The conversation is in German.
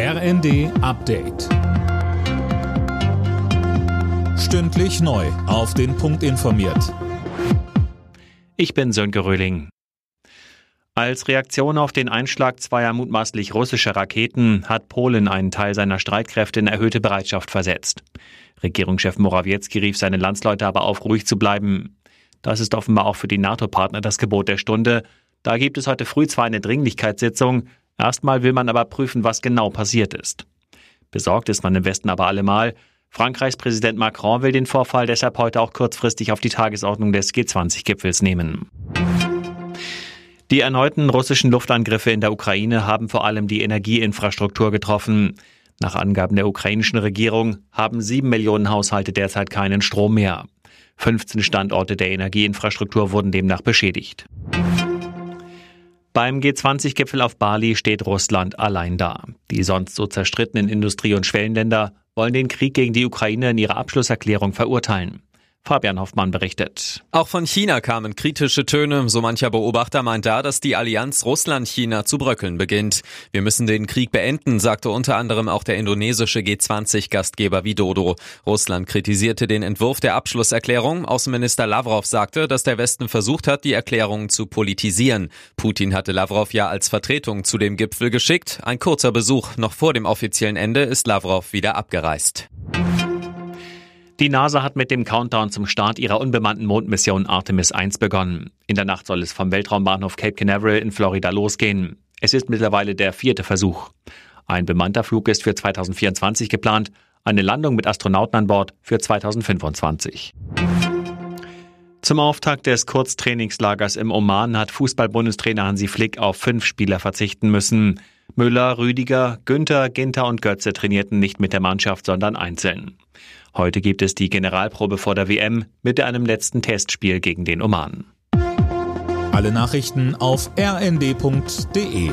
RND Update. Stündlich neu. Auf den Punkt informiert. Ich bin Sönke Röhling. Als Reaktion auf den Einschlag zweier mutmaßlich russischer Raketen hat Polen einen Teil seiner Streitkräfte in erhöhte Bereitschaft versetzt. Regierungschef Morawiecki rief seine Landsleute aber auf, ruhig zu bleiben. Das ist offenbar auch für die NATO-Partner das Gebot der Stunde. Da gibt es heute früh zwar eine Dringlichkeitssitzung, erstmal will man aber prüfen, was genau passiert ist. Besorgt ist man im Westen aber allemal. Frankreichs Präsident Macron will den Vorfall deshalb heute auch kurzfristig auf die Tagesordnung des G20-Gipfels nehmen. Die erneuten russischen Luftangriffe in der Ukraine haben vor allem die Energieinfrastruktur getroffen. Nach Angaben der ukrainischen Regierung haben sieben Millionen Haushalte derzeit keinen Strom mehr. 15 Standorte der Energieinfrastruktur wurden demnach beschädigt. Beim G20-Gipfel auf Bali steht Russland allein da. Die sonst so zerstrittenen Industrie- und Schwellenländer wollen den Krieg gegen die Ukraine in ihrer Abschlusserklärung verurteilen. Fabian Hoffmann berichtet. Auch von China kamen kritische Töne. So mancher Beobachter meint da, dass die Allianz Russland-China zu bröckeln beginnt. Wir müssen den Krieg beenden, sagte unter anderem auch der indonesische G20-Gastgeber Widodo. Russland kritisierte den Entwurf der Abschlusserklärung. Außenminister Lavrov sagte, dass der Westen versucht hat, die Erklärung zu politisieren. Putin hatte Lavrov ja als Vertretung zu dem Gipfel geschickt. Ein kurzer Besuch noch vor dem offiziellen Ende ist Lavrov wieder abgereist. Die NASA hat mit dem Countdown zum Start ihrer unbemannten Mondmission Artemis 1 begonnen. In der Nacht soll es vom Weltraumbahnhof Cape Canaveral in Florida losgehen. Es ist mittlerweile der vierte Versuch. Ein bemannter Flug ist für 2024 geplant, eine Landung mit Astronauten an Bord für 2025. Zum Auftakt des Kurztrainingslagers im Oman hat Fußball-Bundestrainer Hansi Flick auf fünf Spieler verzichten müssen. Müller, Rüdiger, Günther, Ginter und Götze trainierten nicht mit der Mannschaft, sondern einzeln. Heute gibt es die Generalprobe vor der WM mit einem letzten Testspiel gegen den Oman. Alle Nachrichten auf rnd.de